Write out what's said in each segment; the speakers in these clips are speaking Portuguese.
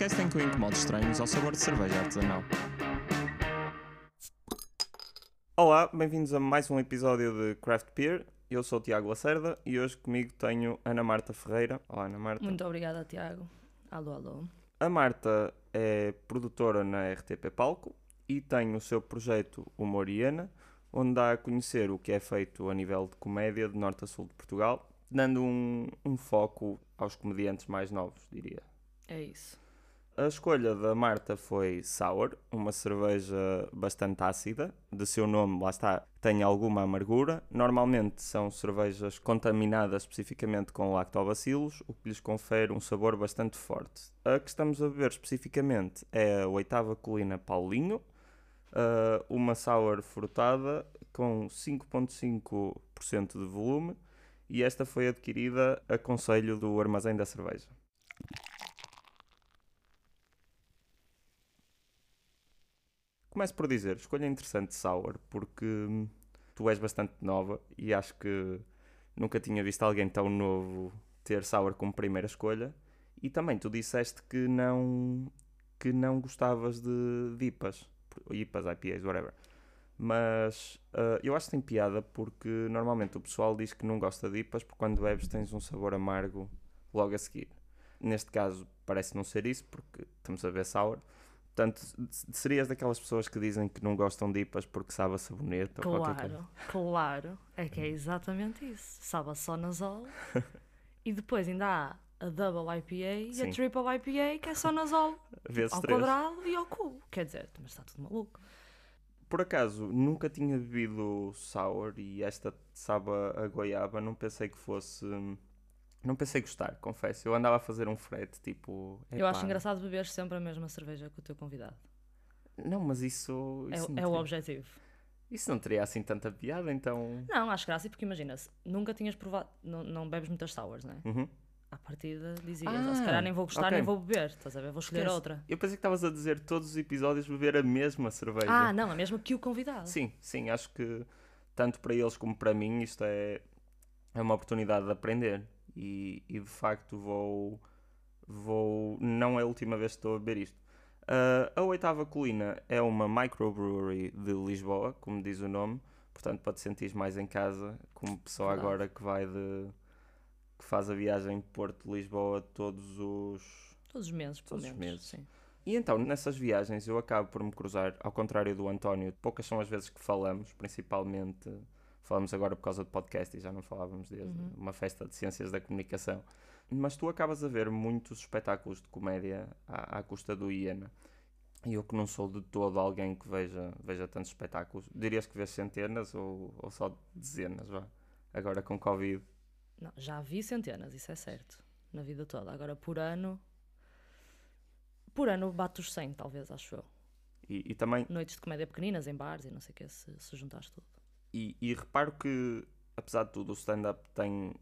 podcast em que eu incomodo estranhos ao sabor de cerveja artesanal. Olá, bem-vindos a mais um episódio de Craft Beer. Eu sou o Tiago Lacerda e hoje comigo tenho Ana Marta Ferreira. Olá, Ana Marta. Muito obrigada, Tiago. Alô, alô. A Marta é produtora na RTP Palco e tem o seu projeto Humoriana, onde dá a conhecer o que é feito a nível de comédia de norte a sul de Portugal, dando um, um foco aos comediantes mais novos, diria. É isso. A escolha da Marta foi Sour, uma cerveja bastante ácida. De seu nome, lá está, tem alguma amargura. Normalmente são cervejas contaminadas especificamente com lactobacilos, o que lhes confere um sabor bastante forte. A que estamos a beber especificamente é a oitava colina Paulinho, uh, uma sour frutada com 5,5% de volume e esta foi adquirida a conselho do Armazém da Cerveja. Começo por dizer, escolha interessante Sour, porque hum, tu és bastante nova e acho que nunca tinha visto alguém tão novo ter Sour como primeira escolha. E também tu disseste que não que não gostavas de, de IPAs, IPAs, IPAs, whatever. Mas uh, eu acho que tem piada porque normalmente o pessoal diz que não gosta de IPAs porque quando bebes tens um sabor amargo logo a seguir. Neste caso parece não ser isso porque estamos a ver Sour. Portanto, serias daquelas pessoas que dizem que não gostam de IPAs porque sabe a sabonete claro, ou qualquer coisa? Claro, é que é exatamente isso. Sabe a só nasol e depois ainda há a Double IPA Sim. e a Triple IPA que é só nasol ao três. quadrado e ao cubo. Quer dizer, mas está tudo maluco. Por acaso, nunca tinha bebido sour e esta sabe a goiaba, não pensei que fosse hum, não pensei gostar, confesso. Eu andava a fazer um frete, tipo. Eu acho engraçado beber sempre a mesma cerveja que o teu convidado. Não, mas isso. isso é, é o objetivo. Isso não teria assim tanta piada, então. Não, acho graça, porque imagina-se, nunca tinhas provado. Não, não bebes muitas sours, não é? Uhum. À partida dizias, ah, se calhar nem vou gostar, okay. nem vou beber, estás a ver? Vou escolher Esquece. outra. Eu pensei que estavas a dizer todos os episódios beber a mesma cerveja. Ah, não, a mesma que o convidado. Sim, sim, acho que tanto para eles como para mim isto é, é uma oportunidade de aprender e, e de facto vou, vou. Não é a última vez que estou a beber isto. Uh, a Oitava Colina é uma microbrewery de Lisboa, como diz o nome, portanto para te sentir mais em casa, como pessoa agora que vai de. que faz a viagem Porto-Lisboa todos os. Todos os meses, todos os meses. Sim. E então, nessas viagens, eu acabo por me cruzar, ao contrário do António, poucas são as vezes que falamos, principalmente falamos agora por causa do podcast e já não falávamos desde uhum. uma festa de ciências da comunicação. Mas tu acabas a ver muitos espetáculos de comédia à, à custa do Iena. E eu que não sou de todo alguém que veja, veja tantos espetáculos, dirias que vês centenas ou, ou só dezenas, vá? Agora com Covid. Não, já vi centenas, isso é certo, na vida toda. Agora por ano, por ano bato os 100, talvez, acho eu. E, e também... Noites de comédia pequeninas em bares e não sei o que, se, se juntares tudo. E, e reparo que, apesar de tudo, o stand-up tem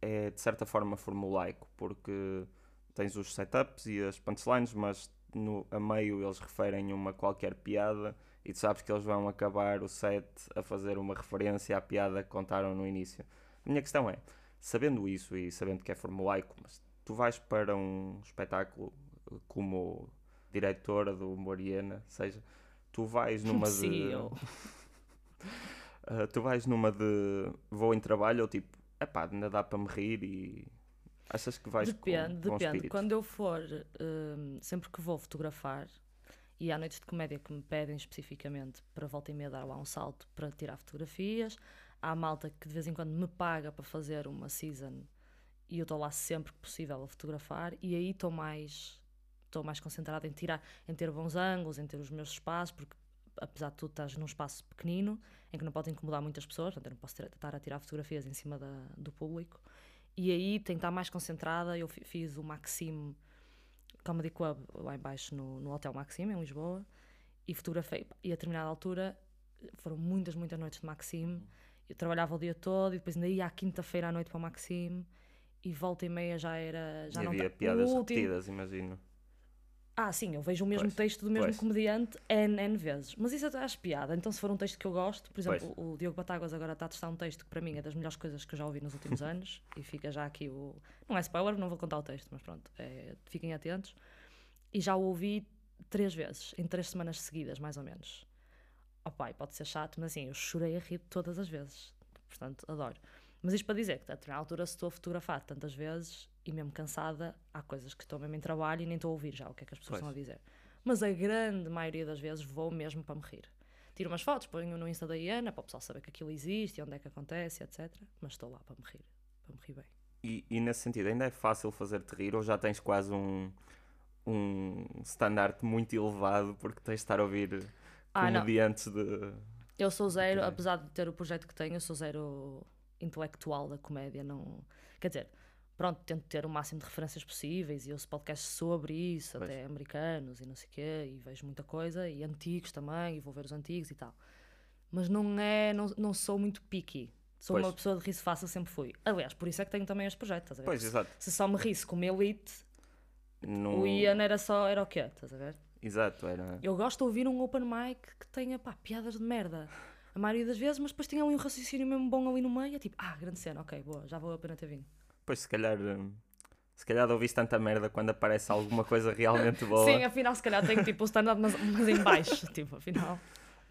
é de certa forma formulaico, porque tens os setups e as punchlines, mas no, a meio eles referem uma qualquer piada e tu sabes que eles vão acabar o set a fazer uma referência à piada que contaram no início. A minha questão é, sabendo isso e sabendo que é formulaico, mas tu vais para um espetáculo como diretora do Moriena, seja, tu vais numa de... Uh, tu vais numa de vou em trabalho ou tipo, epá, ainda dá para me rir e achas que vais depende, com, com Depende, Quando eu for, uh, sempre que vou fotografar, e há noites de comédia que me pedem especificamente para volta e meia dar lá um salto para tirar fotografias, há malta que de vez em quando me paga para fazer uma season e eu estou lá sempre que possível a fotografar e aí estou mais estou mais concentrada em tirar em ter bons ângulos em ter os meus espaços porque apesar de tudo estás num espaço pequenino em que não pode incomodar muitas pessoas, portanto eu não posso estar a tirar fotografias em cima da, do público. E aí tenho que estar mais concentrada. Eu fiz o Maxime Comedy Club lá embaixo no, no Hotel Maxime, em Lisboa, e fotografei. E a determinada altura foram muitas, muitas noites de Maxime. Eu trabalhava o dia todo e depois ainda ia à quinta-feira à noite para o Maxime e volta e meia já era. Já e não havia piadas repetidas, imagino. Ah, sim, eu vejo o mesmo pois, texto do mesmo pois. comediante N, N vezes. Mas isso até acho piada. Então, se for um texto que eu gosto, por exemplo, o, o, Diogo Batáguas agora está a testar um texto que para mim é das melhores coisas que eu já ouvi nos últimos anos. E fica já aqui o. Não é spoiler, não vou contar o texto, mas pronto, é... fiquem atentos. e já o ouvi três vezes, em três semanas seguidas, mais ou menos. Oh pai, pode ser chato, mas assim, eu chorei a rir todas as vezes. Portanto, adoro. Mas isto para dizer que, a determinada altura, se estou a fotografar tantas vezes e mesmo cansada, há coisas que estou mesmo em trabalho e nem estou a ouvir já o que é que as pessoas Pois. estão a dizer. Mas a grande maioria das vezes vou mesmo para me rir. Tiro umas fotos, ponho no Insta da Iana para o pessoal saber que aquilo existe onde é que acontece, etc. Mas estou lá para me rir, para me rir bem. E, e nesse sentido, ainda é fácil fazer-te rir ou já tens quase um, um standard muito elevado porque tens de estar a ouvir Ah, não. comediantes de. Eu sou zero, apesar de ter o projeto que tenho, eu sou zero intelectual da comédia. Não... Quer dizer, pronto, tento ter o máximo de referências possíveis e ouço podcasts sobre isso, Pois. até americanos e não sei o quê, e vejo muita coisa, e antigos também, e vou ver os antigos e tal. Mas não é, não, não sou muito picky. Sou Pois. uma pessoa de riso fácil, sempre fui. Aliás, por isso é que tenho também este projeto, estás a ver? Pois, exato. Se só me risse como elite, Não... o Ian era só, era o quê, estás a ver? Exato, era. Eu gosto de ouvir um open mic que tenha pá, piadas de merda. A maioria das vezes, mas depois tem ali um raciocínio mesmo bom ali no meio. É tipo, ah, grande cena, ok, boa, já vou a pena ter vindo. Pois, se calhar. hum, Se calhar ouviste tanta merda quando aparece alguma coisa realmente boa. Sim, afinal, se calhar tenho tipo o stand-up, mas, mas em baixo. tipo, afinal.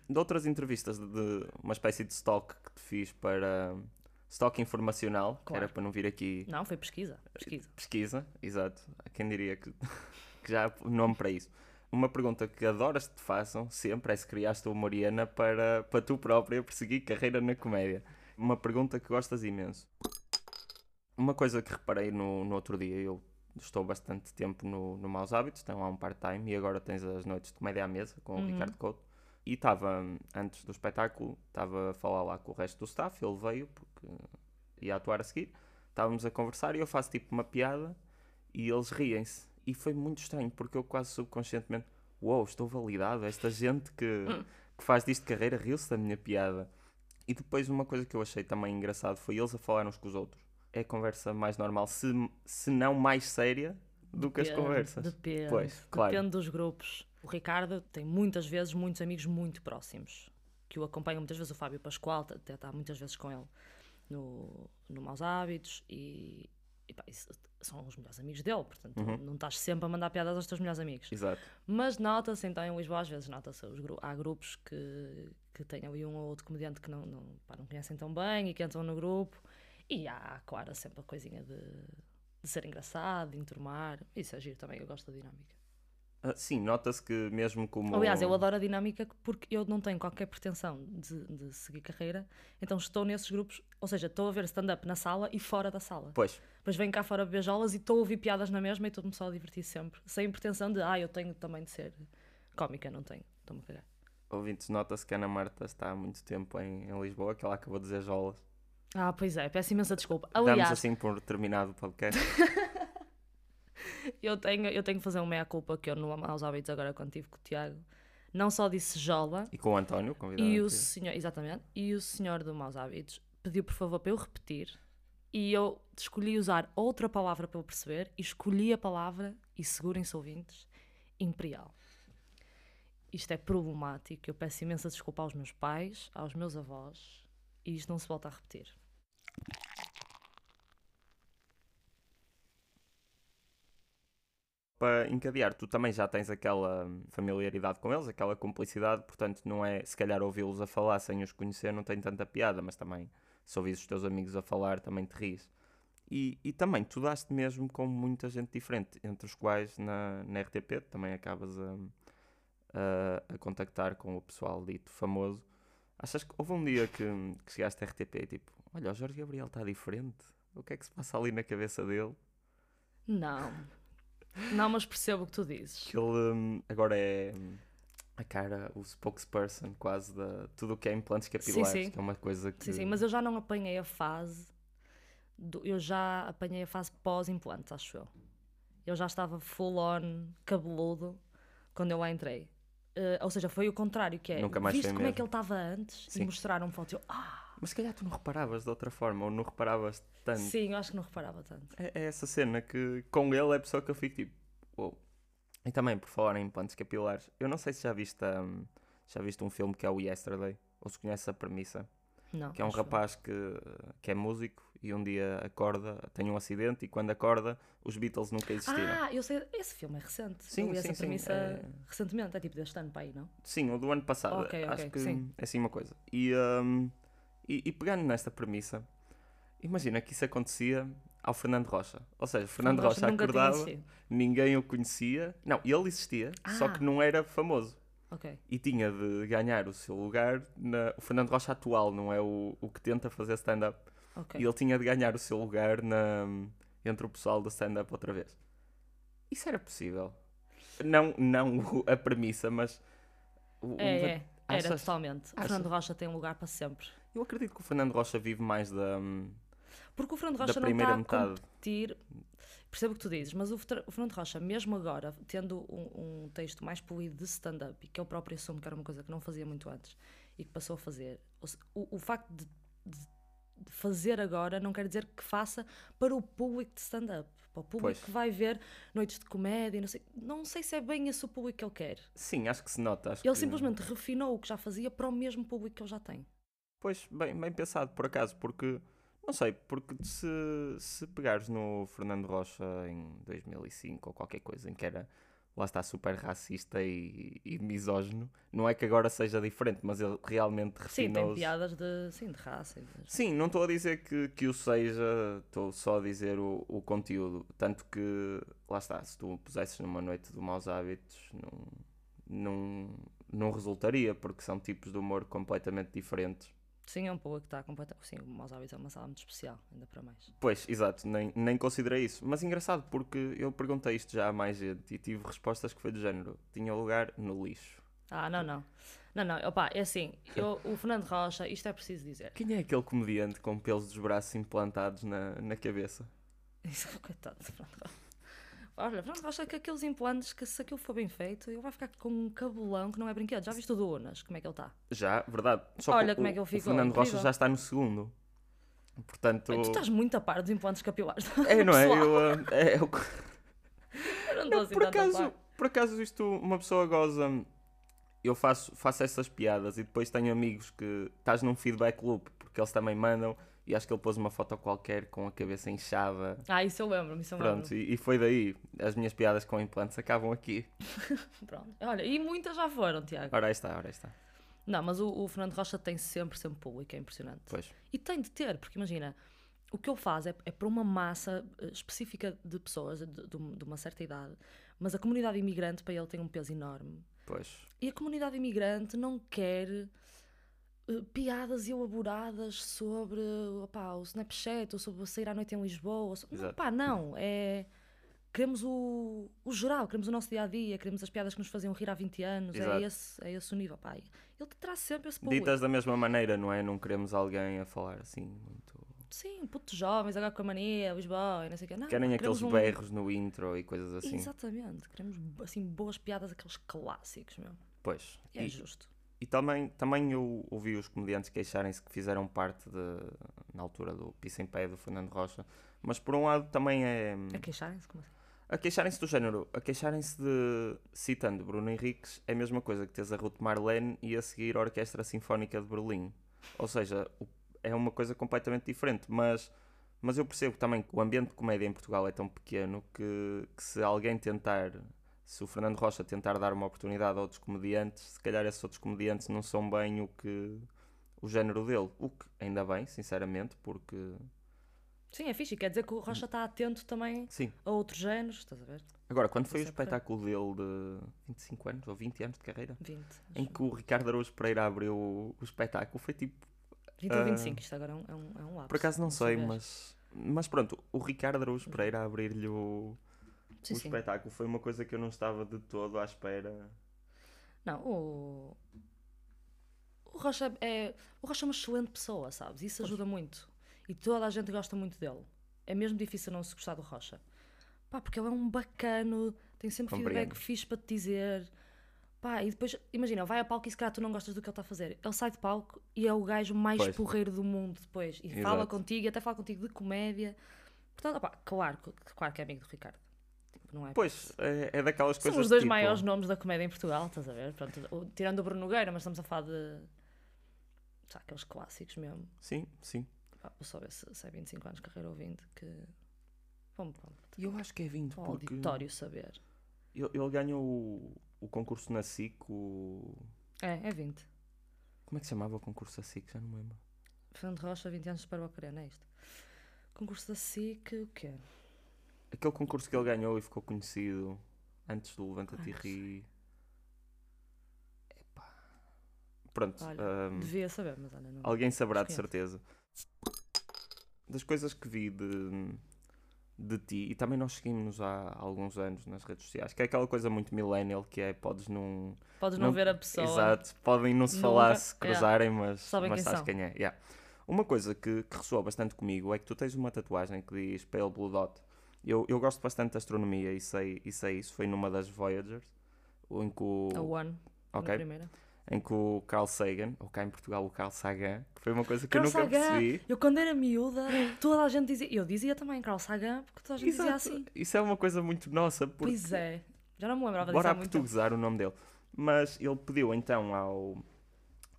De outras entrevistas de, uma espécie de stock que te fiz para. hum, Stock informacional, que era Claro. para não vir aqui Não, foi pesquisa. Pesquisa. pesquisa, exato. Quem diria que, que já há nome para isso. Uma pergunta que adoras que te façam sempre é se criaste uma Mariana para, para tu própria perseguir carreira na comédia. Uma pergunta que gostas imenso. Uma coisa que reparei no, no outro dia, eu estou bastante tempo no, no Maus Hábitos, tenho lá um part-time e agora tens as noites de comédia à mesa com o Uhum. Ricardo Couto. E estava, antes do espetáculo, estava a falar lá com o resto do staff, ele veio porque ia atuar a seguir. Estávamos a conversar e eu faço tipo uma piada e eles riem-se. E foi muito estranho porque eu quase subconscientemente, uou, estou validado, esta gente que, que faz disto de carreira riu-se da minha piada. E depois uma coisa que eu achei também engraçado foi eles a falar uns com os outros. É a conversa mais normal, se, se não mais séria do que as conversas. Depende. Pois, claro. Depende dos grupos. O Ricardo tem muitas vezes muitos amigos muito próximos que o acompanham muitas vezes. O Fábio Pascoal até está muitas vezes com ele no, no Maus Hábitos e, e pá, são os melhores amigos dele. Portanto, Uhum. não estás sempre a mandar piadas aos teus melhores amigos. Exato. Mas nota-se então em Lisboa, às vezes nota-se. Há grupos que, que têm ali um ou outro comediante que não, não, pá, não conhecem tão bem e que entram no grupo. E há, claro, sempre a coisinha de, de ser engraçado, de enturmar. Isso é giro também, eu gosto da dinâmica. Ah, sim, nota-se que mesmo como. Aliás, eu adoro a dinâmica porque eu não tenho qualquer pretensão de, de seguir carreira, então estou nesses grupos, ou seja, estou a ver stand-up na sala e fora da sala. Pois, Depois venho cá fora a beijolas e estou a ouvir piadas na mesma e estou-me só a divertir sempre, sem pretensão de, ah, eu tenho também de ser cómica, não tenho, estou-me a cagar. ouvintes, nota-se que a Ana Marta está há muito tempo em, em Lisboa, que ela acabou de dizer jolas. Ah, pois é, peço imensa desculpa. Damos Aliás, assim por terminado o podcast. eu, tenho, eu tenho que fazer uma meia-culpa que eu no Maus Hábitos agora quando estive com o Tiago, não só disse jola, e com o António, convidado. E o senhor, exatamente, e o senhor do Maus Hábitos pediu por favor para eu repetir e eu escolhi usar outra palavra para eu perceber e escolhi a palavra, e segurem-se ouvintes, imperial. Isto é problemático, eu peço imensa desculpa aos meus pais, aos meus avós, e isto não se volta a repetir. Para encadear, tu também já tens aquela familiaridade com eles, aquela cumplicidade, portanto não é, se calhar ouvi-los a falar sem os conhecer não tem tanta piada, mas também se ouvis os teus amigos a falar também te ris. E, e também tu daste mesmo com muita gente diferente, entre os quais na, na RTP também acabas a, a, a contactar com o pessoal dito famoso. Achas que houve um dia que, que chegaste à RTP e tipo, olha, o Jorge Gabriel está diferente, o que é que se passa ali na cabeça dele? Não, não, mas percebo o que tu dizes. que ele hum, agora é hum, a cara, o spokesperson quase de tudo o que é implantes capilares, sim. que é uma coisa que Sim, sim, mas eu já não apanhei a fase. do- eu já apanhei a fase pós-implantes, acho eu. Eu já estava full on cabeludo quando eu lá entrei. Eh, ou seja, foi o contrário, que é. Nunca mais viste como é mesmo. que ele estava antes? Sim. E mostraram fotos. Eu, ah, Mas se calhar tu não reparavas de outra forma, ou não reparavas tanto. sim, eu acho que não reparava tanto. É, é essa cena que com ele é a pessoa que eu fico tipo, uou. E também, por falar em implantes capilares, eu não sei se já viste, hum, já viste um filme que é o Yesterday, ou se conhece a premissa. Não. que é um rapaz que, que é músico e um dia acorda, tem um acidente e quando acorda os Beatles nunca existiram. Ah, eu sei, esse filme é recente. Sim, eu vi sim, essa sim, premissa é- recentemente, é tipo deste ano para aí, não? Sim, o do ano passado. Ok, ok, Acho que sim. é assim uma coisa. E, hum, e, e pegando nesta premissa, imagina que isso acontecia ao Fernando Rocha. Ou seja, Fernando Rocha tinha acordava, ninguém o conhecia. Não, ele existia, só Ah. que não era famoso. Ok. E tinha de ganhar o seu lugar. Na... O Fernando Rocha atual, não é o, o que tenta fazer stand-up. Ok. E ele tinha de ganhar o seu lugar na... entre o pessoal do stand-up outra vez. Isso era possível. Não, não o- a premissa, mas. o- o- É, é. Era Achas? totalmente. O? Fernando Rocha tem um lugar para sempre. Eu acredito que o Fernando Rocha vive mais da, Porque o Fernando Rocha não está a metade. competir. Percebo o que tu dizes, mas o Fer- o Fernando Rocha, mesmo agora, tendo um, um texto mais polido de stand-up e que ele próprio assume que era uma coisa que não fazia muito antes e que passou a fazer, o, o facto de, de- de fazer agora não quer dizer que faça para o público de stand-up. Para o público Pois. que vai ver noites de comédia, não sei, não sei se é bem esse o público que ele quer. Sim, acho que se nota. Ele que- simplesmente refinou o que já fazia para o mesmo público que ele já tem. Pois, bem, bem pensado, por acaso, porque. Não sei, porque se, se pegares no Fernando Rocha em 2005 ou qualquer coisa em que era. Lá está super racista e, e misógino. Não é que agora seja diferente, mas ele realmente Sim, tem refinou piadas de, sim, de raça. de- Sim, não estou a dizer que, que o seja, estou só a dizer o, o conteúdo. Tanto que, lá está, se tu o pusesses numa noite de maus hábitos, não, não, não resultaria, porque são tipos de humor completamente diferentes. Sim, é um público que está completamente. Sim, o Maus Hábitos é uma sala muito especial, ainda para mais. Pois, exato, nem, nem considerei isso. Mas engraçado, porque eu perguntei isto já a mais gente e tive respostas que foi do género: tinha lugar no lixo. Ah, não, não. Não, não, opá, é assim, eu, o Fernando Rocha, isto é preciso dizer. Quem é aquele comediante com pelos dos braços implantados na, na cabeça? Isso, coitado de Fernando Rocha. Olha, Fernando Rocha, que aqueles implantes, que se aquilo for bem feito, ele vai ficar com um cabelão que não é brinquedo. Já viste o do Unas, como é que ele está? Já, verdade. Só Olha que como o, é que ele o ficou, Fernando Rocha incrível. já está no segundo. Portanto. Tu estás muito a par dos implantes capilares. É, não é? Eu, ah, é, eu- Eu não estou assim por, acaso, por acaso isto, uma pessoa goza. Eu faço, faço essas piadas e depois tenho amigos que estás num feedback loop, porque eles também mandam e acho que ele pôs uma foto qualquer com a cabeça inchada. Ah, isso eu lembro-me, isso eu Pronto, lembro. e, e foi daí. As minhas piadas com implantes acabam aqui. Pronto. Olha, e muitas já foram, Tiago. Ora aí está, ora aí está. Não, mas o, o Fernando Rocha tem sempre, sempre público, é impressionante. Pois. E tem de ter, porque imagina, o que ele faz é, é para uma massa eh, específica de pessoas de, de- de uma certa idade, mas a comunidade imigrante para ele tem um peso enorme. Pois. E a comunidade imigrante não quer eh, piadas elaboradas sobre opá, o Snapchat ou sobre sair à noite em Lisboa. so- Não, pá, não. É. Queremos o, o geral, queremos o nosso dia a dia, queremos as piadas que nos faziam rir há 20 anos. É esse, é esse o nível. Pá. Ele traz sempre esse público. Ditas da mesma maneira, não é? Não queremos alguém a falar assim muito. Sim, putos jovens, agora com a mania, Lisboa e não sei o quê. Não, Querem aqueles um- berros no intro e coisas assim. Exatamente, queremos assim boas piadas, aqueles clássicos mesmo. Pois. E é E- justo. E também, também eu ouvi os comediantes queixarem-se que fizeram parte de, na altura do Pisa em Pé do Fernando Rocha, mas por um lado também é A queixarem-se, como assim? a queixarem-se do género, a queixarem-se de citando Bruno Henriques é a mesma coisa que tens a Ruth Marlene e a seguir a Orquestra Sinfónica de Berlim. Ou seja, é uma coisa completamente diferente, mas mas eu percebo também que o ambiente de comédia em Portugal é tão pequeno que, que se alguém tentar, se o Fernando Rocha tentar dar uma oportunidade a outros comediantes, se calhar esses outros comediantes não são bem o que o género dele. O que ainda bem, sinceramente, porque Sim, é fixe. Quer dizer que o Rocha está atento também sim. a outros géneros, estás a ver? Agora, quando foi o é espetáculo dele de 25 anos ou 20 anos de carreira? 20. Em que o Ricardo Araújo Pereira abriu o, espetáculo, foi tipo, 20 ou ah, 25, isto agora é um, é um, é um lapso. por acaso não não sei, saber. mas mas pronto, o Ricardo Araújo Pereira a abrir-lhe o, Sim, o sim. espetáculo foi uma coisa que eu não estava de todo à espera. Não, o. O Rocha é. O Rocha é uma excelente pessoa, sabes? Isso ajuda muito. E toda a gente gosta muito dele. É mesmo difícil não se gostar do Rocha. Pá, porque ele é um bacano, tem sempre Compreendo. feedback fixe para te dizer. Pá, e depois, imagina, vai a palco e se calhar tu não gostas do que ele está a fazer. Ele sai de palco e é o gajo mais Pois. porreiro do mundo depois. E fala Exato. contigo, e até fala contigo de comédia. Portanto, opá, claro, claro que é amigo do Ricardo. Não é Pois, é, é daquelas são coisas os dois tipo, maiores nomes da comédia em Portugal, estás a ver? Pronto, o- tirando o Bruno Nogueira, mas estamos a falar de. sabe, aqueles clássicos mesmo. Sim, sim. Ah, vou só ver se, se é 25 anos de carreira ou 20, que. Vamos, vamos. E eu acho que é 20, Para o porque auditório saber. ele, ele ganhou o, o concurso na SIC, o... É, é 20. Como é que se chamava o concurso da SIC? Já não me lembro. Fernando Rocha, 20 anos de Superbocarena, é isto. Concurso da SIC, o quê? Aquele concurso que ele ganhou e ficou conhecido antes do Levanta-te e Ri. Epá. Pronto. Olha, ahm, Devia saber, mas olha, não. alguém saberá de certeza. Das coisas que vi de, de ti, e também nós seguimos há alguns anos nas redes sociais, que é aquela coisa muito millennial que é podes não. Podes não, não- ver a pessoa. Exato, podem não se Nunca- falar se cruzarem, mas, Sabem mas quem sabes são. quem é. yeah. Uma coisa que, que ressoa bastante comigo é que tu tens uma tatuagem que diz Pale Blue Dot. Eu, eu gosto bastante de astronomia e sei, e sei isso. Foi numa das Voyagers, em que o, A One, Ok. em que o Carl Sagan, ou cá em Portugal o Carl Sagan, que foi uma coisa que Carl eu nunca Sagan! percebi. Eu quando era miúda, toda a gente dizia. Eu dizia também Carl Sagan, porque toda a gente dizia Exato. assim. Isso é uma coisa muito nossa, porque Pois é. Já não me lembrava disso bora portuguesar o nome dele. Mas ele pediu então ao,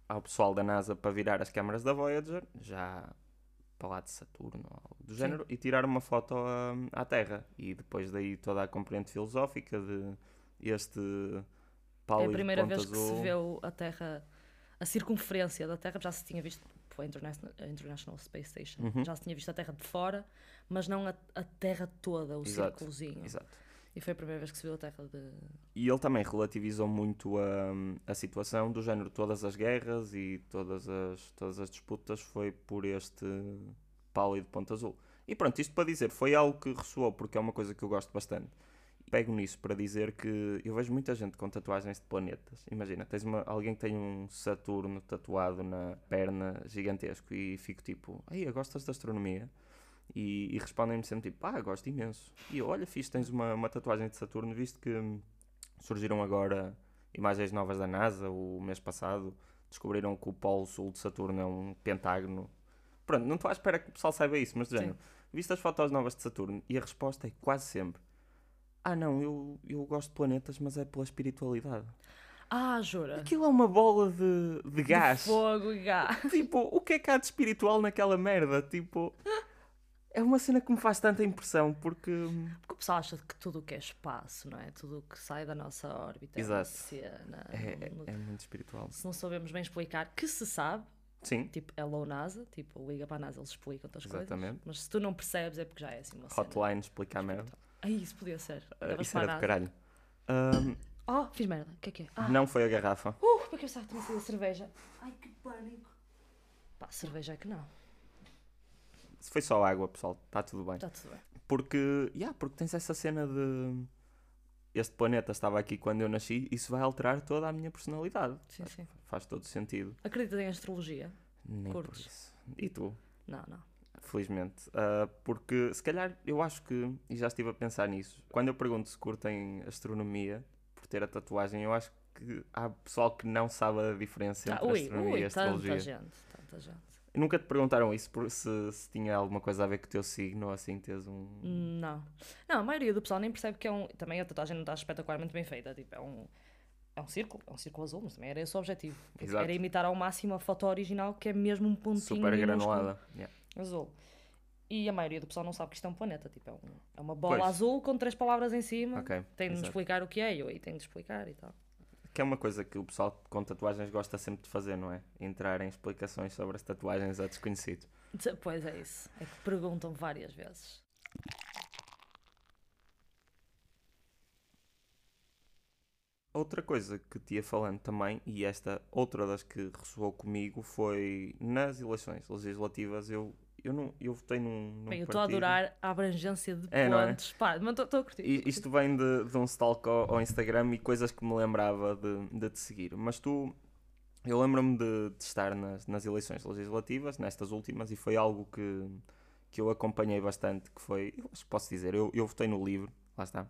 ao pessoal da NASA para virar as câmaras da Voyager, já para lá de Saturno ou algo do Sim. género, e tirar uma foto à, à Terra. E depois daí toda a componente filosófica de este É a primeira vez que azul. se vê a Terra, a circunferência da Terra, já se tinha visto pela International, a International Space Station, Uhum. já se tinha visto a Terra de fora, mas não a, a Terra toda, o Exato, círculozinho. Exato. E foi a primeira vez que se viu a Terra de. E ele também relativizou muito a, a situação do género todas as guerras e todas as, todas as disputas foi por este pálido ponto azul. E pronto, isto para dizer, foi algo que ressoou porque é uma coisa que eu gosto bastante. Pego nisso para dizer que eu vejo muita gente com tatuagens de planetas. Imagina, tens uma, alguém que tem um Saturno tatuado na perna gigantesco e fico tipo, aí gostas de astronomia? E, e respondem-me sempre tipo, ah, gosto imenso. E eu, olha, fiz, tens uma, uma tatuagem de Saturno, visto que surgiram agora imagens novas da NASA o mês passado, descobriram que o polo sul de Saturno é um pentágono. Pronto, não estou à espera que o pessoal saiba isso, mas de género, viste as fotos novas de Saturno e a resposta é quase sempre, ah não, eu, eu gosto de planetas, mas é pela espiritualidade. Ah, jura? Aquilo é uma bola de, de gás. Fogo e gás. Tipo, o que é que há de espiritual naquela merda? Tipo, é uma cena que me faz tanta impressão porque. Porque o pessoal acha que tudo o que é espaço, não é? Tudo o que sai da nossa órbita Exato. é cena. É, Não- é, é muito espiritual. Se não sabemos bem explicar, que se sabe, Sim, tipo, hello NASA, tipo, liga para a NASA, eles explicam outras coisas. Exatamente. Mas se tu não percebes, é porque já é assim uma cena. hotline explica a merda. Ai, isso podia ser. Levas isso era de NASA. caralho. Ahm, Oh, fiz merda. O que é que é? Ah, Não foi a garrafa. uh, porque eu pensava que tinha sido a cerveja. Ai, que pânico. Pá, cerveja é que não. Se foi só água, pessoal, está tudo bem. Está tudo bem. Porque, yeah, porque tens essa cena de. Este planeta estava aqui quando eu nasci, isso vai alterar toda a minha personalidade. Sim, sim. Faz todo sentido. Acreditas em astrologia? Nem por isso. E tu? Não, não. Felizmente. Ah, porque se calhar eu acho que, e já estive a pensar nisso, quando eu pergunto se curtem astronomia por ter a tatuagem, eu acho que há pessoal que não sabe a diferença Ah, entre ui, astronomia ui, e astrologia. tanta gente, tanta gente. Nunca te perguntaram isso por se, se tinha alguma coisa a ver com o teu signo ou assim teres um. Não. Não, a maioria do pessoal nem percebe que é um. Também a tatuagem não está espetacularmente bem feita. Tipo, é um. É um círculo, é um círculo azul, mas também era esse o objetivo. Exato. Era imitar ao máximo a foto original, que é mesmo um pontinho Super granulada. Yeah. azul. E a maioria do pessoal não sabe que isto é um planeta. Tipo, é, um- é uma bola Pois. azul com três palavras em cima. Ok. Tem de me explicar o que é, eu aí tenho de explicar e tal. Que é uma coisa que o pessoal com tatuagens gosta sempre de fazer, não é? Entrar em explicações sobre as tatuagens a desconhecidos. Pois é isso. É que perguntam várias vezes. Outra coisa que te ia falando também, e esta outra das que ressoou comigo, foi nas eleições legislativas. Eu, eu, não, eu votei num. num Bem, eu estou a adorar a abrangência de É, é? pontos. Pá, mas estou a curtir. E isto vem de, de um stalk ao, ao Instagram e coisas que me lembrava de, de te seguir. Mas tu, eu lembro-me de, de estar nas, nas eleições legislativas, nestas últimas, e foi algo que, que eu acompanhei bastante, que foi, eu acho que posso dizer, eu, eu votei no livro, lá está,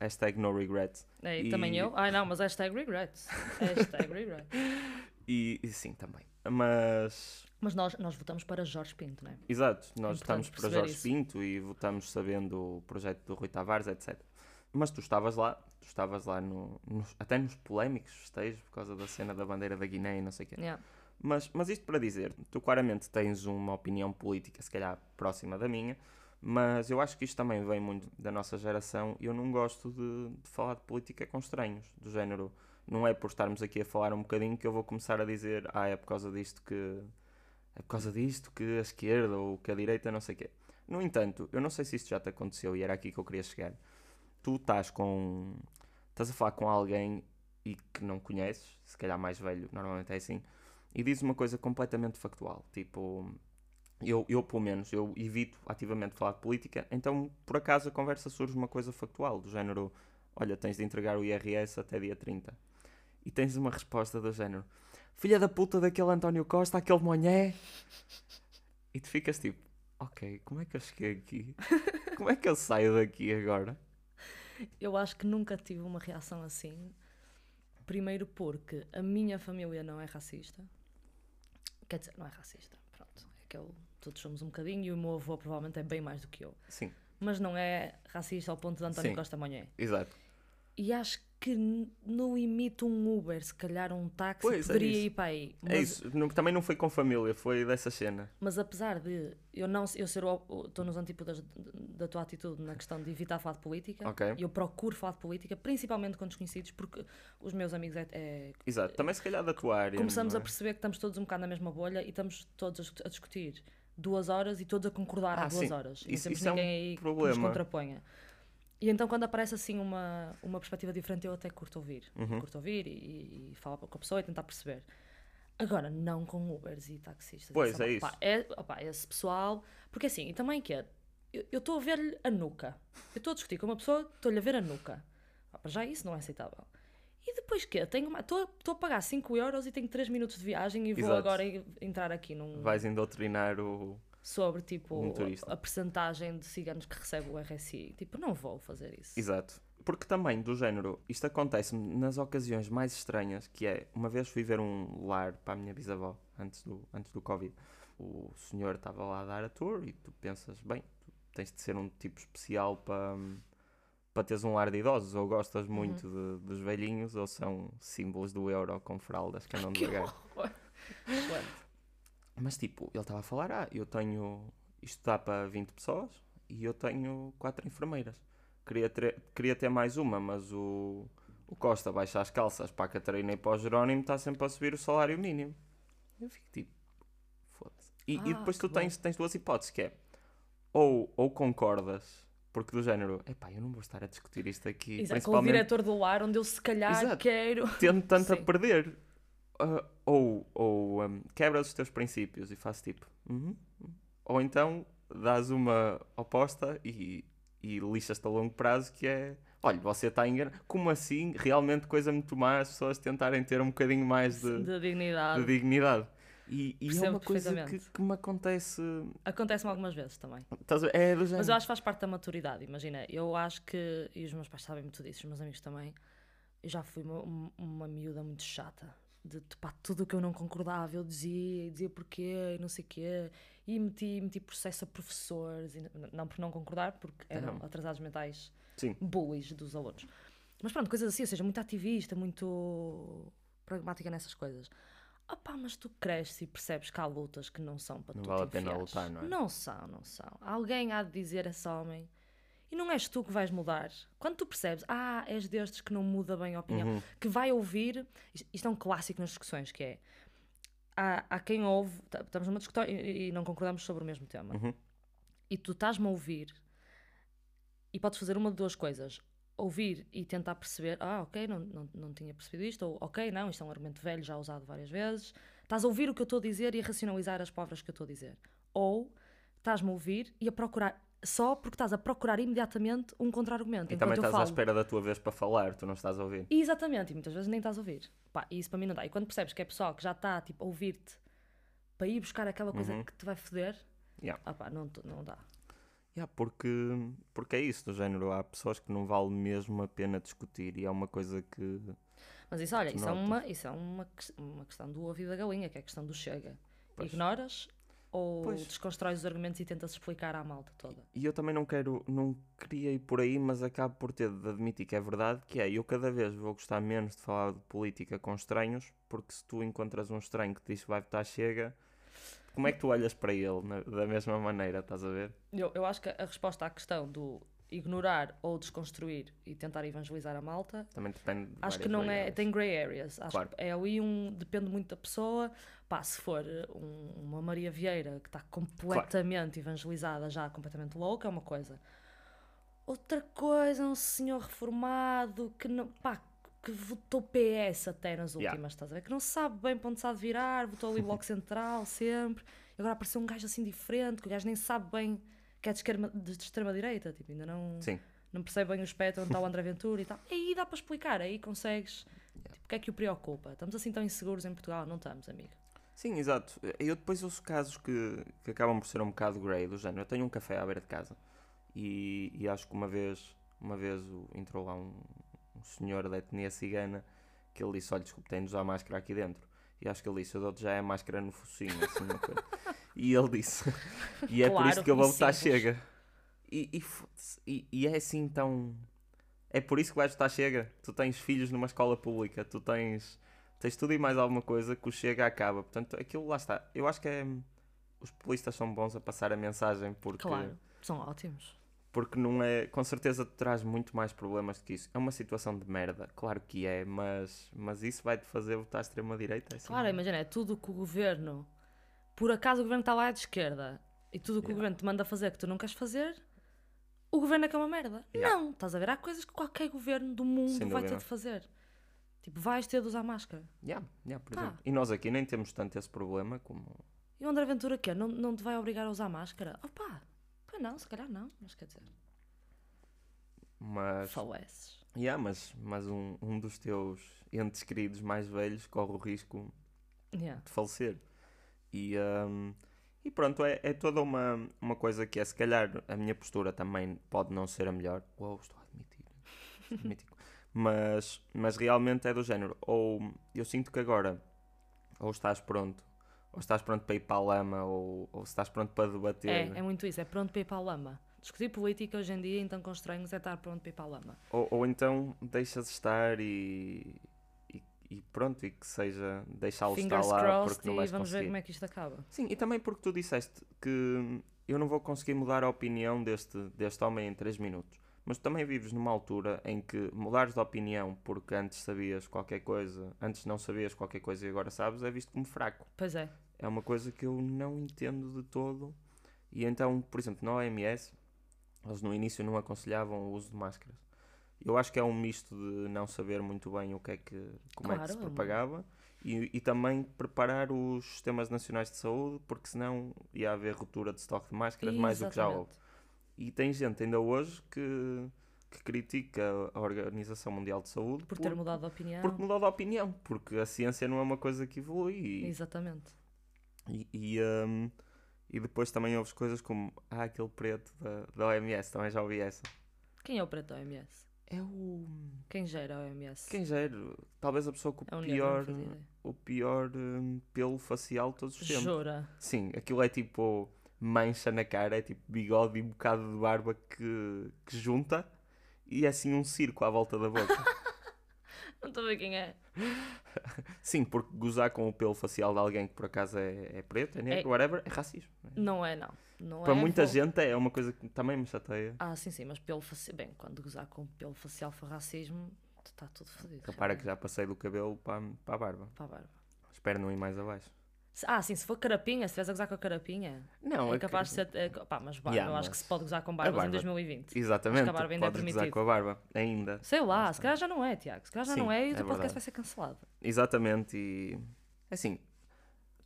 hashtag no regrets, É, E- Também eu? Ai não, mas hashtag regrets. Hashtag regrets. e, e sim, também. Mas, Mas nós, nós votamos para Jorge Pinto, não é? exato, nós importante votamos para Jorge isso. Pinto e votamos sabendo o projeto do Rui Tavares, etc. Mas tu estavas lá, tu estavas lá no, nos- até nos polémicos festejos por causa da cena da bandeira da Guiné e não sei o quê. Yeah. Mas, mas isto para dizer, tu claramente tens uma opinião política, se calhar próxima da minha, mas eu acho que isto também vem muito da nossa geração e eu não gosto de, de falar de política com estranhos, do género. Não é por estarmos aqui a falar um bocadinho que eu vou começar a dizer, ah, é por causa disto que. É por causa disto que a esquerda ou que a direita não sei o quê. No entanto, eu não sei se isto já te aconteceu e era aqui que eu queria chegar. Tu estás com. estás a falar com alguém e que não conheces, se calhar mais velho, normalmente é assim, e dizes uma coisa completamente factual. Tipo, eu, eu pelo menos, eu evito ativamente falar de política, então por acaso a conversa surge uma coisa factual, do género, olha, tens de entregar o IRS até dia 30. E tens uma resposta do género, filha da puta daquele António Costa, aquele monhé. E tu ficas tipo, ok, como é que eu cheguei aqui? Como é que eu saio daqui agora? Eu acho que nunca tive uma reação assim. Primeiro porque a minha família não é racista. Quer dizer, não é racista. Pronto. É que eu, todos somos um bocadinho e o meu avô provavelmente é bem mais do que eu. Sim, Mas não é racista ao ponto de António Sim. Costa Monhé. exato. E acho que não imito um Uber, se calhar um táxi, Pois, é poderia isso. ir para aí. É Mas, isso, não- também não foi com família, foi dessa cena. mas apesar de eu não eu ser estou nos antípodas d- da tua atitude na questão de evitar falar de política, Ok. eu procuro falar de política, principalmente com desconhecidos, porque os meus amigos é, é- Exato, também se calhar da tua área. começamos não a é? perceber que estamos todos um bocado na mesma bolha e estamos todos a discu- a discutir duas horas e todos a concordar Ah, duas sim. horas. E não Isso- temos isso é um ninguém aí que problema. nos contraponha. E então quando aparece assim uma, uma perspectiva diferente, eu até curto ouvir. Uhum. Curto ouvir e, e falar com a pessoa e tentar perceber. Agora, não com Ubers e taxistas. Pois, é isso. É, opá, esse pessoal... Porque assim, e também que é... Eu estou a ver-lhe a nuca. Eu estou a discutir com uma pessoa, estou-lhe a ver a nuca. Para já isso não é aceitável. E depois que Estou a pagar 5 euros e tenho 3 minutos de viagem e vou Exato. agora en- entrar aqui num... Vais indoutrinar o. Sobre, tipo, Um a, a percentagem de ciganos que recebe o RSI. Tipo, não vou fazer isso. Exato. Porque também, do género, isto acontece-me nas ocasiões mais estranhas, que é, uma vez fui ver um lar para a minha bisavó, antes do, antes do Covid. O senhor estava lá a dar a tour e tu pensas, bem, tu tens de ser um tipo especial para, para teres um lar de idosos, ou gostas muito de- dos velhinhos, ou são símbolos do euro com fraldas que andam devagar. Mas tipo, ele estava a falar, ah, eu tenho. Isto dá para 20 pessoas e eu tenho quatro enfermeiras. Queria ter, queria ter mais uma, mas o, o Costa baixa as calças para a Catarina e para o Jerónimo está sempre a subir o salário mínimo. Eu fico tipo, foda-se. E, e Ah, depois tu bom. tens, tens duas hipóteses, que é ou, ou concordas, porque do género, epá, eu não vou estar a discutir isto aqui, Exato, com o principalmente diretor do lar, onde eu se calhar Exato. quero. tendo tanto a Sim. perder. Ah, ou ou um, quebras os teus princípios e fazes tipo. "Uhum, uhum." Ou então dás uma oposta e, e lixas-te a longo prazo que é. Olha, você está enganado. Como assim? Realmente coisa muito má as pessoas tentarem ter um bocadinho mais de, de dignidade. de dignidade. E, e é uma coisa que, que me acontece. Acontece-me algumas vezes também. É. Mas eu acho que faz parte da maturidade. Imagina, eu acho que. E os meus pais sabem muito disso, os meus amigos também. Eu já fui uma, uma miúda muito chata. De pá, tudo o que eu não concordava, eu dizia, e dizia porquê, e não sei o quê. E meti, meti processo a professores. e não por não concordar, porque eram Não. atrasados mentais Sim. bullies dos alunos. Mas pronto, coisas assim, ou seja, muito ativista, muito pragmática nessas coisas. Opá, mas tu cresces e percebes que há lutas que não são para Não tu vale te a pena lutar, não é? Não são, não são. Alguém há de dizer a esse homem e não és tu que vais mudar. Quando tu percebes, ah, és destes que não muda bem a opinião, Uhum. que vai ouvir, isto, é um clássico nas discussões, que é, há, há quem ouve, estamos numa discussão e, e não concordamos sobre o mesmo tema, Uhum. e tu estás-me a ouvir e podes fazer uma de duas coisas. Ouvir e tentar perceber, ah, ok, não, não, não tinha percebido isto, ou ok, não, isto é um argumento velho, já usado várias vezes. Estás a ouvir o que eu estou a dizer e a racionalizar as palavras que eu estou a dizer. Ou estás-me a ouvir e a procurar, só porque estás a procurar imediatamente um contra-argumento. E também estás à falo. espera da tua vez para falar, tu não estás a ouvir. Exatamente, e muitas vezes nem estás a ouvir. Pá, e isso para mim não dá. E quando percebes que é pessoal que já está tipo, a ouvir-te para ir buscar aquela coisa Uhum. que te vai foder, Yeah. ah pá, não, não dá. Yeah, porque, porque é isso, do género. Há pessoas que não vale mesmo a pena discutir e é uma coisa que. Mas isso, olha, isso é, notas. uma, isso é uma, ques- uma questão do ouvido da galinha, que é a questão do chega. Pois. Ignoras, Ou Pois. desconstróis os argumentos e tentas explicar à malta toda? E eu também não quero, não queria ir por aí, mas acabo por ter de admitir que é verdade, que é, eu cada vez vou gostar menos de falar de política com estranhos, porque se tu encontras um estranho que te diz vai votar chega, como é que tu olhas para ele na- da mesma maneira, estás a ver? Eu, eu acho que a resposta à questão do ignorar ou desconstruir e tentar evangelizar a malta Também depende de Acho que não é. Tem grey areas. Acho Claro. que é ali um. Depende muito da pessoa. Pá, se for um- uma Maria Vieira que está completamente evangelizada, já completamente louca, é uma coisa. Outra coisa, um senhor reformado que não. Pá, que votou PS até nas Yeah. últimas, estás a ver? Que não sabe bem para onde de virar, votou ali Bloco Central sempre. E agora apareceu um gajo assim diferente, que o gajo nem sabe bem que é de extrema- de extrema-direita. Tipo, ainda não Sim, não percebe bem o espectro onde está o André Ventura e tal. Aí dá para explicar, aí consegues. Tipo, o que é que o preocupa? Estamos assim tão inseguros em Portugal? Não estamos, amigo. sim, exato. Eu depois ouço casos que, que acabam por ser um bocado grey, do género. Eu tenho um café à beira de casa e, e acho que uma vez, uma vez o- entrou lá um, um senhor da etnia cigana que ele disse: Olha, desculpe, tem de usar máscara aqui dentro. E acho que ele disse: Eu dou-te já é a máscara no focinho, assim, uma coisa. E ele disse: E é por Claro, isso que eu vou votar chega. E, e- e é assim tão. É por isso que vais votar chega. Tu tens filhos numa escola pública, tu tens. Tens tudo e mais alguma coisa que o chega acaba. Portanto, aquilo lá está. Eu acho que é. Os populistas são bons a passar a mensagem porque. Claro, são ótimos. Porque não é. Com certeza te traz muito mais problemas do que isso. É uma situação de merda, claro que é, mas, mas isso vai-te fazer votar extrema-direita. É assim, Claro, imagina, é tudo o que o governo. Por acaso o governo está lá à esquerda e tudo o que o Yeah. governo te manda fazer que tu não queres fazer, o governo é que é uma merda. Yeah. Não, estás a ver? Há coisas que qualquer governo do mundo vai ter de fazer. Tipo, vais ter de usar máscara. Yeah, yeah, por Pá. exemplo. E nós aqui nem temos tanto esse problema como. E o André Ventura quê? Não, não te vai obrigar a usar máscara? Opa, pois não, se calhar não, mas quer dizer, Mas. faleces. Yeah, mas, mas um, um dos teus entes queridos mais velhos corre o risco Yeah. de falecer. E, hum, e pronto, é, é toda uma, uma coisa que é, se calhar, a minha postura também pode não ser a melhor. Uou, estou a admitir. Estou a admitir. mas, mas realmente é do género. Ou eu sinto que agora, ou estás pronto, ou estás pronto para ir para a lama, ou, ou estás pronto para debater. É, é muito isso, é pronto para ir para a lama. Discutir política hoje em dia, então com estranhos, é estar pronto para ir para a lama. Ou, ou então deixas estar e, e, e pronto, e que seja deixá-lo estar lá porque não e vais vamos ver conseguir. como é que isto acaba. Sim, e também porque tu disseste que eu não vou conseguir mudar a opinião deste, deste homem em 3 minutos. Mas tu também vives numa altura em que mudares de opinião porque antes sabias qualquer coisa, antes não sabias qualquer coisa e agora sabes, é visto como fraco. Pois é. É uma coisa que eu não entendo de todo. E então, por exemplo, na OMS, eles no início não aconselhavam o uso de máscaras. Eu acho que é um misto de não saber muito bem o que é que, como é que Claro, se propagava e, e também preparar os sistemas nacionais de saúde, porque senão ia haver ruptura de estoque de máscaras mais do que já houve. E tem gente ainda hoje que, que critica a Organização Mundial de Saúde Por ter mudado de opinião. porque mudou de opinião, porque a ciência não é uma coisa que evolui e, Exatamente. E, e, hum, e depois também ouves coisas como ah, aquele preto da, da OMS, também já ouvi essa. Quem é o preto da OMS? É o. Quem gera a OMS? Quem gera? Talvez a pessoa com É o um pior, o pior hum, pelo facial de todos os tempos. Jura? Sim, aquilo é tipo mancha na cara, é tipo bigode e um bocado de barba que, que junta e é assim um circo à volta da boca. Não estou a ver quem é. Sim, porque gozar com o pelo facial de alguém que por acaso é, é preto, é negro, whatever, é racismo. Não é, não. não Para é, muita vou- gente é uma coisa que também me chateia. Ah, sim, sim, mas pelo facial. Bem, quando gozar com pelo facial for racismo, está tudo fodido. Repara que já passei do cabelo para, para a barba. Para a barba. Espero não ir mais abaixo. Ah, sim, se for carapinha, se estiveres a gozar com a carapinha, Não, é é que- capaz de ser. É, pá, mas barba, Yeah, eu acho que mas se pode gozar com barbas barba- em 2020. Exatamente, Acho que a barba ainda é podes gozar permitido. com a barba, ainda. Sei lá, se calhar já não é, Tiago. Se calhar já Sim, não é e o é teu podcast verdade. vai ser cancelado. Exatamente, e assim,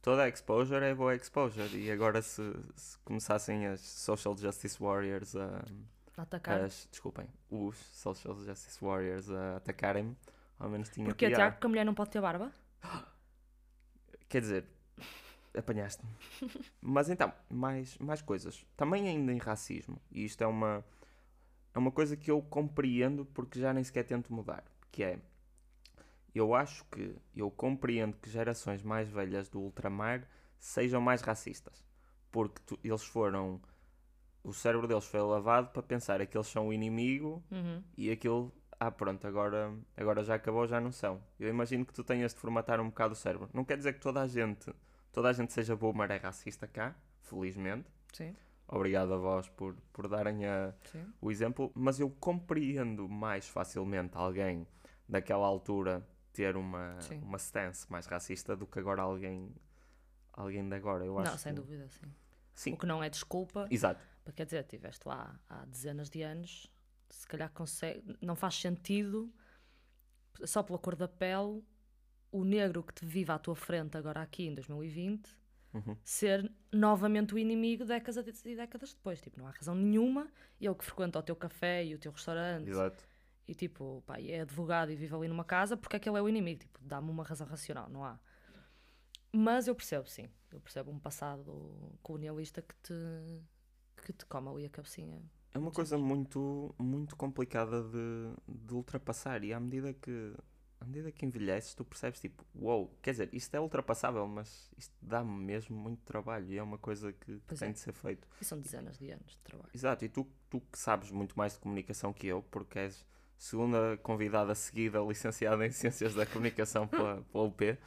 toda a exposure é boa exposure. E agora, se, se começassem as Social Justice Warriors a. A atacar. as- desculpem, os Social Justice Warriors a atacarem-me, ao menos tinha piada. Tiago? Porque a mulher não pode ter barba? Quer dizer, apanhaste-me. Mas então, mais, mais coisas. Também ainda em racismo, e isto é uma, é uma coisa que eu compreendo porque já nem sequer tento mudar, que é, eu acho que eu compreendo que gerações mais velhas do ultramar sejam mais racistas. porque tu- eles foram. O cérebro deles foi lavado para pensar que eles são o inimigo Uhum. e aquilo. Ah, pronto, agora, agora já acabou, já não são. Eu imagino que tu tenhas de formatar um bocado o cérebro. Não quer dizer que toda a gente, toda a gente seja boomer é racista cá, felizmente. Sim, Obrigado a vós por, por darem a, o exemplo, mas eu compreendo mais facilmente alguém daquela altura ter uma, Sim. uma stance mais racista do que agora alguém alguém de agora. Eu acho Não, sem que- dúvida, sim. Sim, O que não é desculpa, exato. porque quer dizer, estiveste lá há dezenas de anos, se calhar consegue. Não faz sentido, só pela cor da pele, o negro que te vive à tua frente agora aqui em 2020 Uhum. ser novamente o inimigo décadas e décadas depois. Tipo, não há razão nenhuma. Ele que frequenta o teu café e o teu restaurante Exato. e tipo, pá, é advogado e vive ali numa casa, porque é que ele é o inimigo? Tipo, dá-me uma razão racional, não há. Mas eu percebo, sim. Eu percebo um passado colonialista que te, que te come ali a cabecinha. É uma coisa muito, muito complicada de, de ultrapassar e à medida que à medida que envelheces tu percebes tipo, uou, quer dizer, isto é ultrapassável, mas isto dá-me mesmo muito trabalho e é uma coisa que, tem é. de ser feito. E são dezenas de anos de trabalho. Exato, e tu, tu que sabes muito mais de comunicação que eu, porque és segunda convidada seguida licenciada em Ciências da Comunicação pela, pela UP,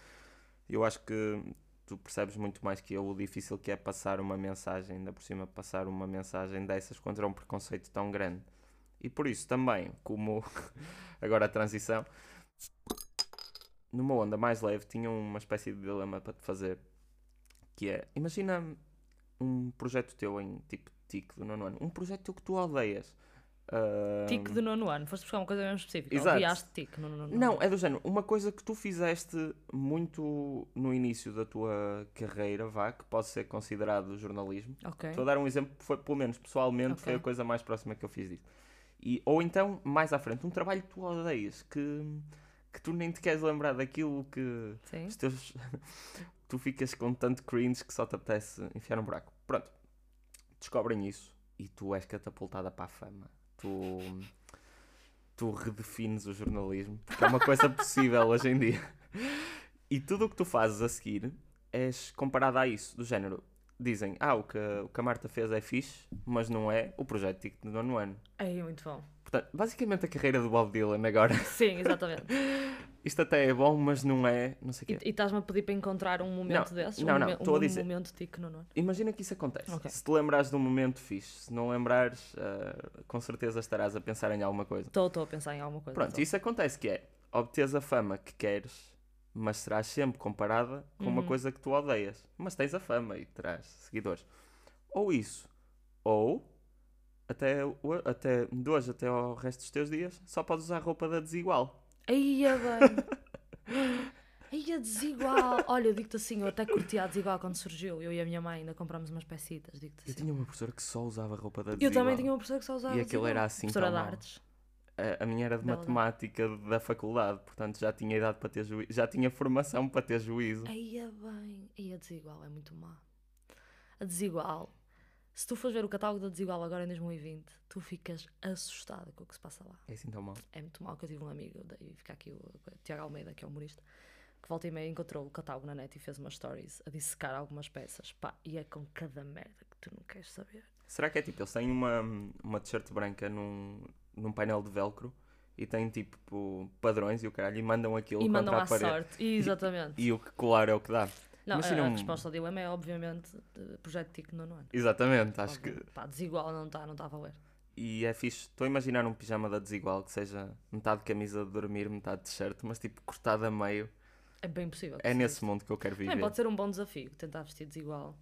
eu acho que tu percebes muito mais que eu o difícil que é passar uma mensagem, ainda por cima passar uma mensagem dessas contra um preconceito tão grande. E por isso também, como agora a transição, numa onda mais leve, tinha uma espécie de dilema para te fazer, que é, imagina um projeto teu em tipo TIC do nono ano, um projeto teu que tu odeias. Ah, TIC do nono ano. Foste buscar uma coisa mesmo específica. Exato. Odiaste TIC no nono ano. Não, é do género, uma coisa que tu fizeste muito no início da tua carreira, vá, que pode ser considerado jornalismo. Ok. Estou a dar um exemplo, foi, pelo menos pessoalmente, foi a coisa mais próxima que eu fiz disso. E, ou então, mais à frente, um trabalho que tu odeias, que, que tu nem te queres lembrar daquilo que Sim. os teus. tu ficas com tanto cringe que só te apetece enfiar um buraco. Pronto, descobrem isso e tu és catapultada para a fama. Tu. Tu redefines o jornalismo, porque é uma coisa possível hoje em dia. E tudo o que tu fazes a seguir és comparado a isso, do género. Dizem, ah, o que, o que a Marta fez é fixe, mas não é o projeto TIC do nono ano. Aí, muito bom. Portanto, basicamente a carreira do Bob Dylan agora. Sim, exatamente. Isto até é bom, mas não é. Não sei o e quê. e estás-me a pedir para encontrar um momento Não, desses? não, um não, estou a um dizer- momento TIC no nono. Imagina que isso acontece. Ok. Se te lembrares de um momento fixe, se não lembrares, ah, com certeza estarás a pensar em alguma coisa. Estou a pensar em alguma coisa. Pronto, tô. isso acontece que é obteres a fama que queres, mas serás sempre comparada com uma Uhum. coisa que tu odeias. Mas tens a fama e terás seguidores. Ou isso, ou até, até de hoje até ao resto dos teus dias, só podes usar roupa da desigual. Aí é bem. Aí é desigual. Olha, eu digo-te assim, eu até curti a desigual quando surgiu. Eu e a minha mãe ainda comprámos umas peçitas, digo-te Eu assim. tinha uma professora que só usava roupa da Eu desigual. também tinha uma professora que só usava E aquilo era assim Professora de artes. A, a minha era de Bela. matemática da faculdade, portanto já tinha idade para ter juízo, já tinha formação para ter juízo. Aí é bem. Aí a desigual é muito má. A desigual. Se tu fores ver o catálogo da desigual agora em 2020, tu ficas assustado com o que se passa lá. É assim tão mal. É muito mal que eu tive um amigo, daí fica aqui o, o Tiago Almeida, que é humorista, que volta e meia encontrou o catálogo na net e fez umas stories a dissecar algumas peças. Pá, e é com cada merda que tu não queres saber. Será que é tipo, eles têm uma, uma t-shirt branca num, num painel de velcro e têm tipo padrões e o caralho e mandam aquilo e contra mandam a à parede. sorte. Exatamente. E o que colar é o que dá. Não, imagina a, a resposta ao dilema é obviamente projeto TIC no ano. Exatamente, acho que. Pá, desigual não está não tá a valer. E é fixe. Estou a imaginar um pijama da desigual que seja metade camisa de dormir, metade t-shirt, mas tipo cortado a meio. É bem possível. que É nesse isso. mundo que eu quero viver. Também pode ser um bom desafio, tentar vestir desigual.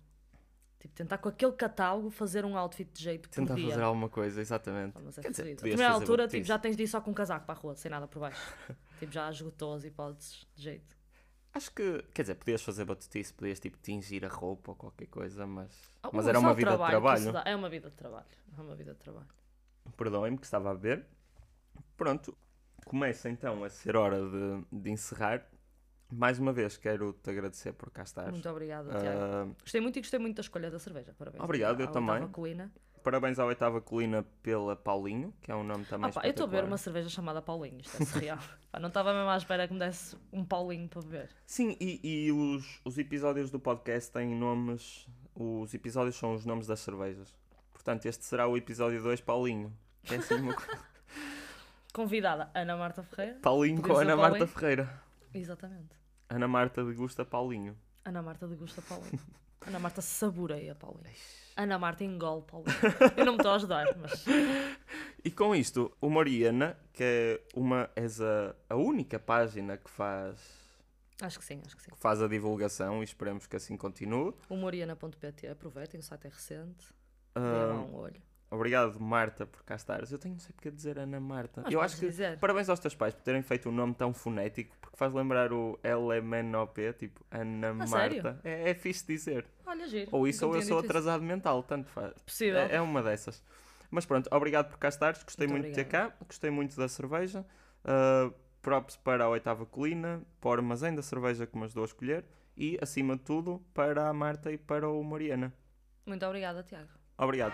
Tipo, tentar com aquele catálogo fazer um outfit de jeito por Tentar fazer alguma coisa, exatamente. Mas é Quer dizer, primeira altura, tipo, já tens de ir só com um casaco para a rua, sem nada por baixo. tipo, já esgotou as hipóteses de jeito. Acho que, quer dizer, podias fazer batutice, podias tipo tingir a roupa ou qualquer coisa, mas, Ah, mas era uma vida de trabalho. isso dá- É uma vida de trabalho. É uma vida de trabalho. Perdoem-me que estava a beber. Pronto, começa então a ser hora de, de encerrar. Mais uma vez quero-te agradecer por cá estares. Muito obrigada, Tiago. Ah, Gostei muito e gostei muito da escolha da cerveja. Parabéns. Obrigado, eu também. colina. Parabéns à oitava colina pela Paulinho, que é um nome também Ah, pá, eu estou a beber uma cerveja chamada Paulinho. Isto é surreal. Pá, não estava mesmo à espera que me desse um Paulinho para beber. Sim, e, e os, os episódios do podcast têm nomes os episódios são os nomes das cervejas. Portanto, este será o episódio 2, Paulinho. É assim uma coisa. Convidada Ana Marta Ferreira. Paulinho com Ana Paulinho. Marta Ferreira. Exatamente. Ana Marta degusta Paulinho. Ana Marta degusta Paulinho. Ana Marta saboreia Paulinho. Ana Marta engole Paulinho. Eu não me estou a ajudar, mas E com isto, o Mariana, que é uma, és a, a única página que faz, acho que sim, acho que sim. que faz a divulgação e esperemos que assim continue. Humoriana.pt, aproveitem, o site é recente. Ah, Deem lá um olho. obrigado, Marta, por cá estares. Eu tenho não sei porque dizer Ana Marta. Mas Eu acho que dizer. parabéns aos teus pais por terem feito um nome tão fonético, faz lembrar o LMNOP, tipo Ana Marta. sério? É, é fixe dizer. Olha, giro. Ou isso, ou eu sou dito isso. atrasado mental, tanto faz. Possível. É, é uma dessas. Mas pronto, obrigado por cá estares. Gostei Muito muito, de ter cá. Gostei muito da cerveja. Uh, props para a oitava colina, para o armazém da cerveja que me ajudou a escolher. E, acima de tudo, para a Marta e para o Mariana. Muito obrigada, Tiago. Obrigado.